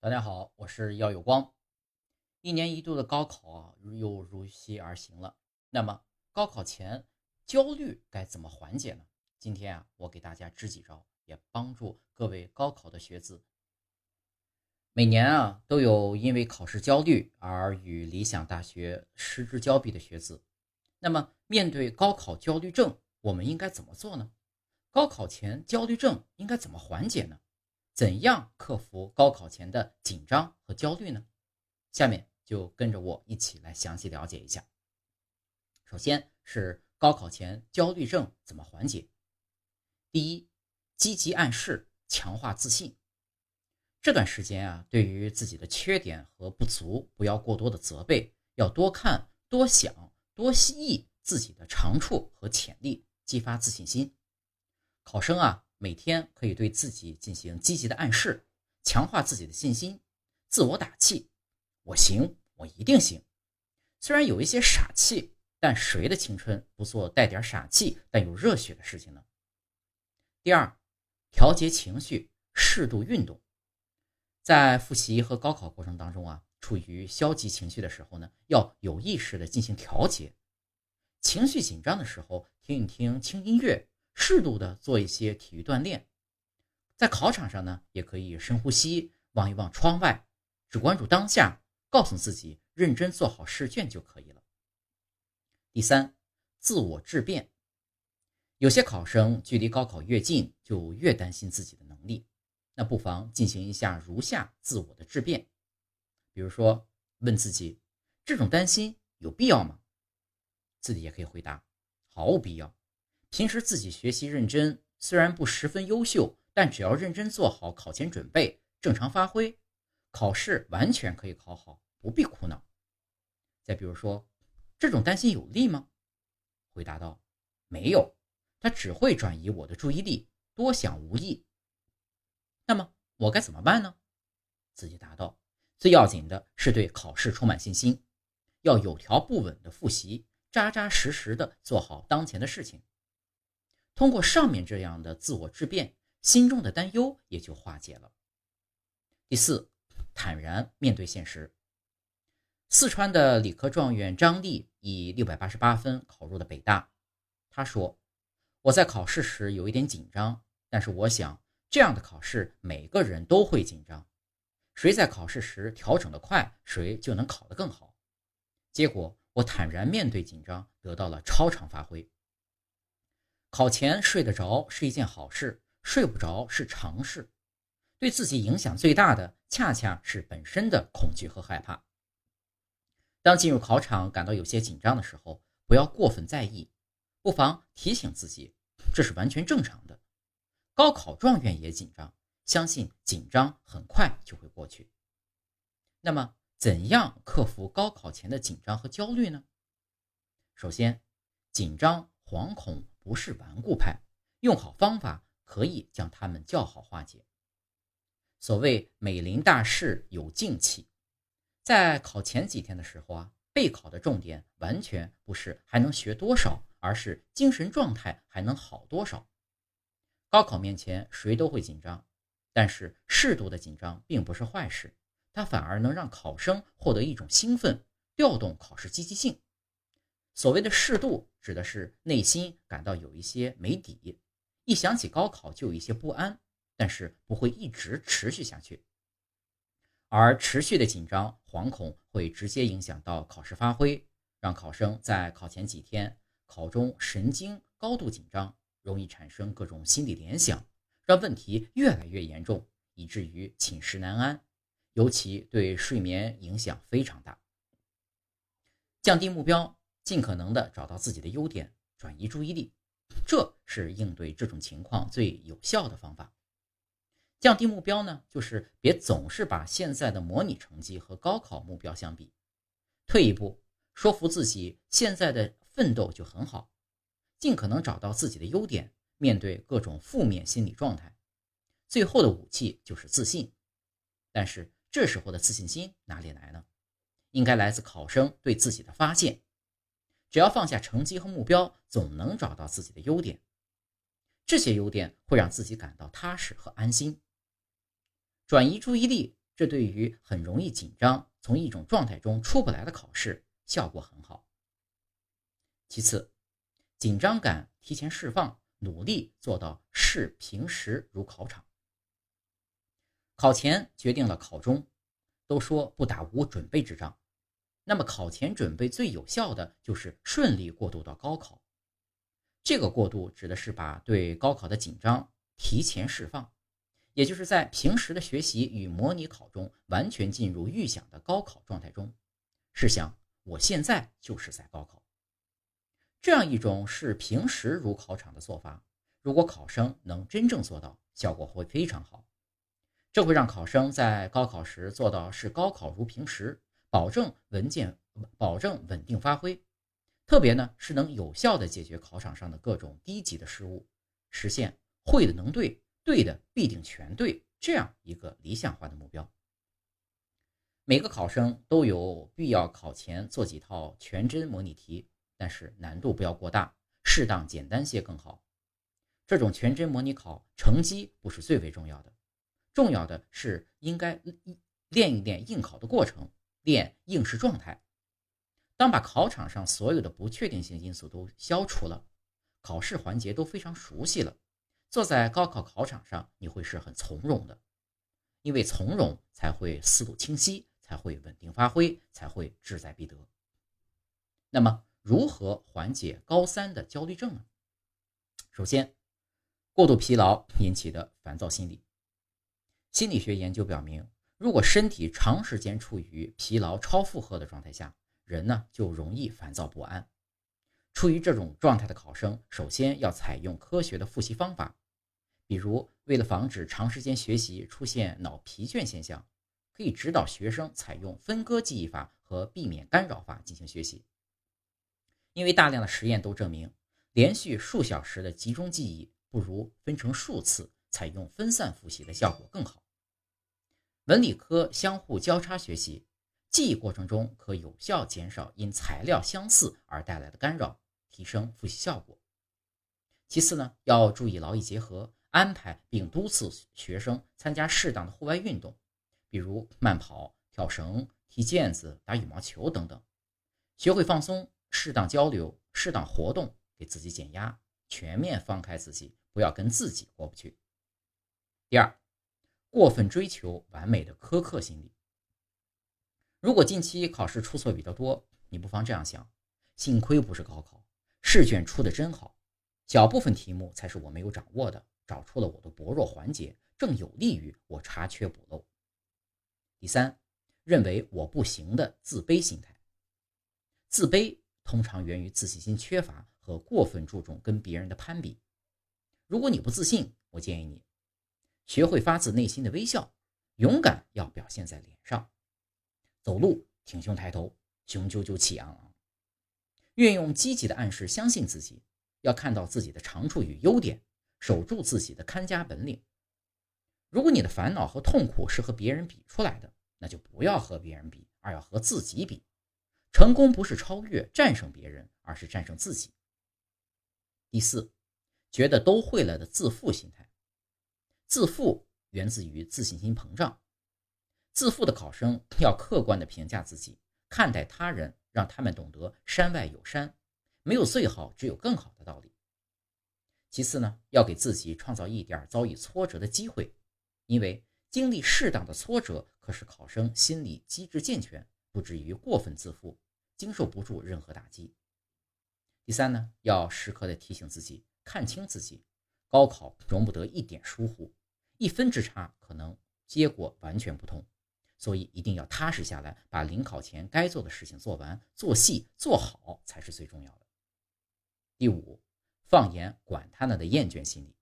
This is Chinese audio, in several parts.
大家好，我是耀有光。一年一度的高考啊，又如期而行了。那么高考前焦虑该怎么缓解呢？今天啊，我给大家支几招，也帮助各位高考的学子。每年啊，都有因为考试焦虑而与理想大学失之交臂的学子。那么面对高考焦虑症，我们应该怎么做呢？高考前焦虑症应该怎么缓解呢？怎样克服高考前的紧张和焦虑呢？下面就跟着我一起来详细了解一下。首先是高考前焦虑症怎么缓解？第一，积极暗示，强化自信。这段时间啊，对于自己的缺点和不足，不要过多的责备，要多看、多想、多忆自己的长处和潜力，激发自信心。考生啊，每天可以对自己进行积极的暗示，强化自己的信心，自我打气：“我行，我一定行。”虽然有一些傻气，但谁的青春不做带点傻气但有热血的事情呢？第二，调节情绪，适度运动。在复习和高考过程当中啊，处于消极情绪的时候呢，要有意识的进行调节。情绪紧张的时候，听一听轻音乐。适度的做一些体育锻炼，在考场上呢，也可以深呼吸，望一望窗外，只关注当下，告诉自己认真做好试卷就可以了。第三，自我质变。有些考生距离高考越近，就越担心自己的能力，那不妨进行一下如下自我的质变，比如说问自己，这种担心有必要吗？自己也可以回答，毫无必要。平时自己学习认真，虽然不十分优秀，但只要认真做好考前准备，正常发挥，考试完全可以考好，不必苦恼。再比如说，这种担心有利吗？回答道：没有，它只会转移我的注意力，多想无益。那么我该怎么办呢？自己答道：最要紧的是对考试充满信心，要有条不紊的复习，扎扎实实的做好当前的事情。通过上面这样的自我质变，心中的担忧也就化解了。第四，坦然面对现实。四川的理科状元张丽以六百八十八分考入了北大。他说：“我在考试时有一点紧张，但是我想这样的考试每个人都会紧张，谁在考试时调整的快，谁就能考得更好。结果我坦然面对紧张，得到了超常发挥。”考前睡得着是一件好事，睡不着是常事。对自己影响最大的，恰恰是本身的恐惧和害怕。当进入考场感到有些紧张的时候，不要过分在意，不妨提醒自己，这是完全正常的。高考状元也紧张，相信紧张很快就会过去。那么，怎样克服高考前的紧张和焦虑呢？首先，紧张、惶恐。不是顽固派，用好方法可以将他们较好化解。所谓美林大事有静气，在考前几天的时候啊，备考的重点完全不是还能学多少，而是精神状态还能好多少。高考面前谁都会紧张，但是适度的紧张并不是坏事，它反而能让考生获得一种兴奋，调动考试积极性。所谓的适度，指的是内心感到有一些没底，一想起高考就有一些不安，但是不会一直持续下去。而持续的紧张、惶恐会直接影响到考试发挥，让考生在考前几天考中神经高度紧张，容易产生各种心理联想，让问题越来越严重，以至于寝食难安，尤其对睡眠影响非常大。降低目标。尽可能的找到自己的优点，转移注意力，这是应对这种情况最有效的方法。降低目标呢，就是别总是把现在的模拟成绩和高考目标相比，退一步，说服自己现在的奋斗就很好，尽可能找到自己的优点，面对各种负面心理状态。最后的武器就是自信，但是这时候的自信心哪里来呢？应该来自考生对自己的发现。只要放下成绩和目标，总能找到自己的优点。这些优点会让自己感到踏实和安心。转移注意力，这对于很容易紧张、从一种状态中出不来的考试效果很好。其次，紧张感提前释放，努力做到视平时如考场。考前决定了考中，都说不打无准备之仗。那么考前准备最有效的就是顺利过渡到高考。这个过渡指的是把对高考的紧张提前释放，也就是在平时的学习与模拟考中完全进入预想的高考状态中。试想，我现在就是在高考。这样一种视平时如考场的做法，如果考生能真正做到，效果会非常好。这会让考生在高考时做到视高考如平时。保证文件，保证稳定发挥，特别呢是能有效的解决考场上的各种低级的失误，实现会的能对，对的必定全对这样一个理想化的目标。每个考生都有必要考前做几套全真模拟题，但是难度不要过大，适当简单些更好。这种全真模拟考成绩不是最为重要的，重要的是应该练一练应考的过程。练应试状态。当把考场上所有的不确定性因素都消除了，考试环节都非常熟悉了，坐在高考考场上，你会是很从容的，因为从容才会思路清晰，才会稳定发挥，才会志在必得。那么，如何缓解高三的焦虑症呢？首先，过度疲劳引起的烦躁心理。心理学研究表明。如果身体长时间处于疲劳、超负荷的状态下，人呢就容易烦躁不安。处于这种状态的考生，首先要采用科学的复习方法，比如为了防止长时间学习出现脑疲倦现象，可以指导学生采用分割记忆法和避免干扰法进行学习。因为大量的实验都证明，连续数小时的集中记忆不如分成数次采用分散复习的效果更好。文理科相互交叉学习，记忆过程中可有效减少因材料相似而带来的干扰，提升复习效果。其次呢，要注意劳逸结合，安排并督促学生参加适当的户外运动，比如慢跑、跳绳、踢毽子、打羽毛球等等，学会放松，适当交流，适当活动，给自己减压，全面放开自己，不要跟自己过不去。第二。过分追求完美的苛刻心理。如果近期考试出错比较多，你不妨这样想：幸亏不是高考，试卷出的真好，小部分题目才是我没有掌握的，找出了我的薄弱环节，正有利于我查缺补漏。第三，认为我不行的自卑心态。自卑通常源于自信心缺乏和过分注重跟别人的攀比。如果你不自信，我建议你。学会发自内心的微笑，勇敢要表现在脸上。走路挺胸抬头，雄赳赳气昂昂。运用积极的暗示，相信自己，要看到自己的长处与优点，守住自己的看家本领。如果你的烦恼和痛苦是和别人比出来的，那就不要和别人比，而要和自己比。成功不是超越、战胜别人，而是战胜自己。第四，觉得都会了的自负心态。自负源自于自信心膨胀，自负的考生要客观的评价自己，看待他人，让他们懂得山外有山，没有最好，只有更好的道理。其次呢，要给自己创造一点遭遇挫折的机会，因为经历适当的挫折，可使考生心理机制健全，不至于过分自负，经受不住任何打击。第三呢，要时刻的提醒自己，看清自己，高考容不得一点疏忽。一分之差，可能结果完全不同，所以一定要踏实下来，把临考前该做的事情做完，做细做好才是最重要的。第五，放眼管他呢的厌倦心理，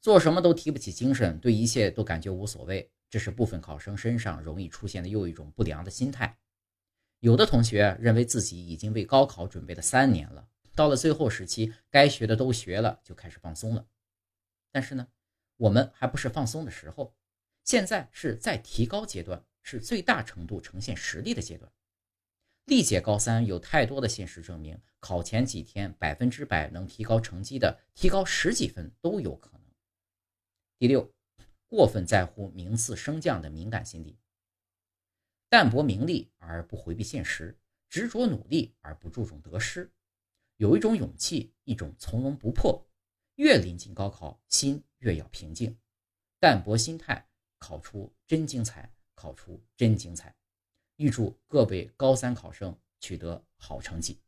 做什么都提不起精神，对一切都感觉无所谓，这是部分考生身上容易出现的又一种不良的心态。有的同学认为自己已经为高考准备了三年了，到了最后时期，该学的都学了，就开始放松了。但是呢？我们还不是放松的时候，现在是在提高阶段，是最大程度呈现实力的阶段。历届高三有太多的现实证明，考前几天百分之百能提高成绩的，提高十几分都有可能。第六，过分在乎名次升降的敏感心理，淡泊名利而不回避现实，执着努力而不注重得失，有一种勇气，一种从容不迫。越临近高考，心越要平静，淡泊心态，考出真精彩，考出真精彩。预祝各位高三考生取得好成绩。